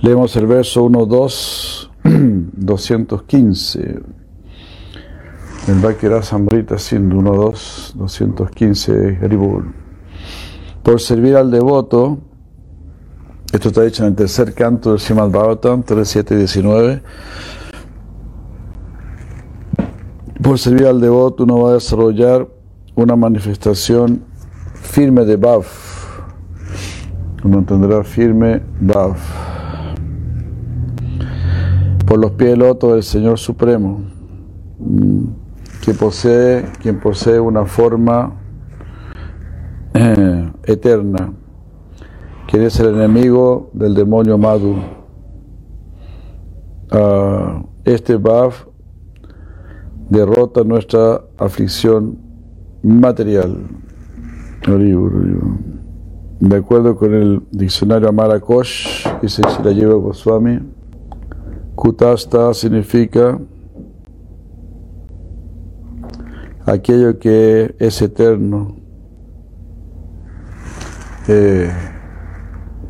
Leemos el verso 1, 2, 215. El Bakira Sambrita siendo 1, 2, 215 Haribul. Por servir al devoto, esto está dicho en el tercer canto del Srimad Bhagavatam 3, 7 y 19. Por servir al devoto uno va a desarrollar una manifestación firme de Bhav. Uno tendrá firme Bhav por los pies del loto del Señor Supremo, que posee, quien posee una forma eh, eterna, quien es el enemigo del demonio Madhu. Uh, este Bhav derrota nuestra aflicción material. De acuerdo con el diccionario Amarakosh, dice la lleva Goswami, Kutasta significa aquello que es eterno, eh,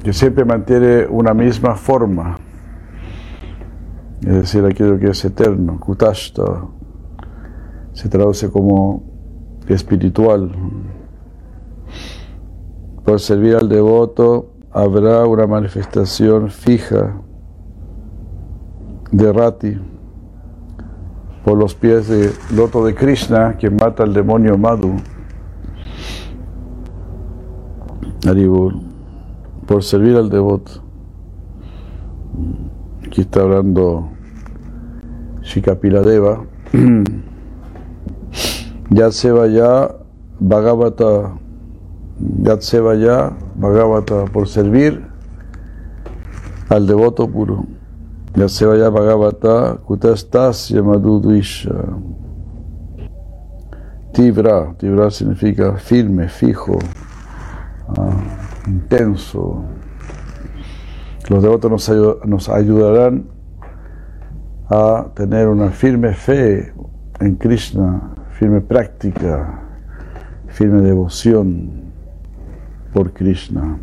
que siempre mantiene una misma forma, es decir, aquello que es eterno, Kutasta, se traduce como espiritual. Por servir al devoto habrá una manifestación fija de Rati por los pies de loto de Krishna que mata al demonio Madhu. Aribur, por servir al devoto. Aquí está hablando Shikapiladeva. Yat Sevaya Bhagavata, Yat Sevaya Bhagavata, por servir al devoto puro. Yat Sevaya Bhagavata Kutastasya Madhudvisha. Tibra, Tibra significa firme, fijo, uh, intenso. Los devotos nos, nos ayudarán a tener una firme fe en Krishna, firme práctica, firme devoción por Krishna.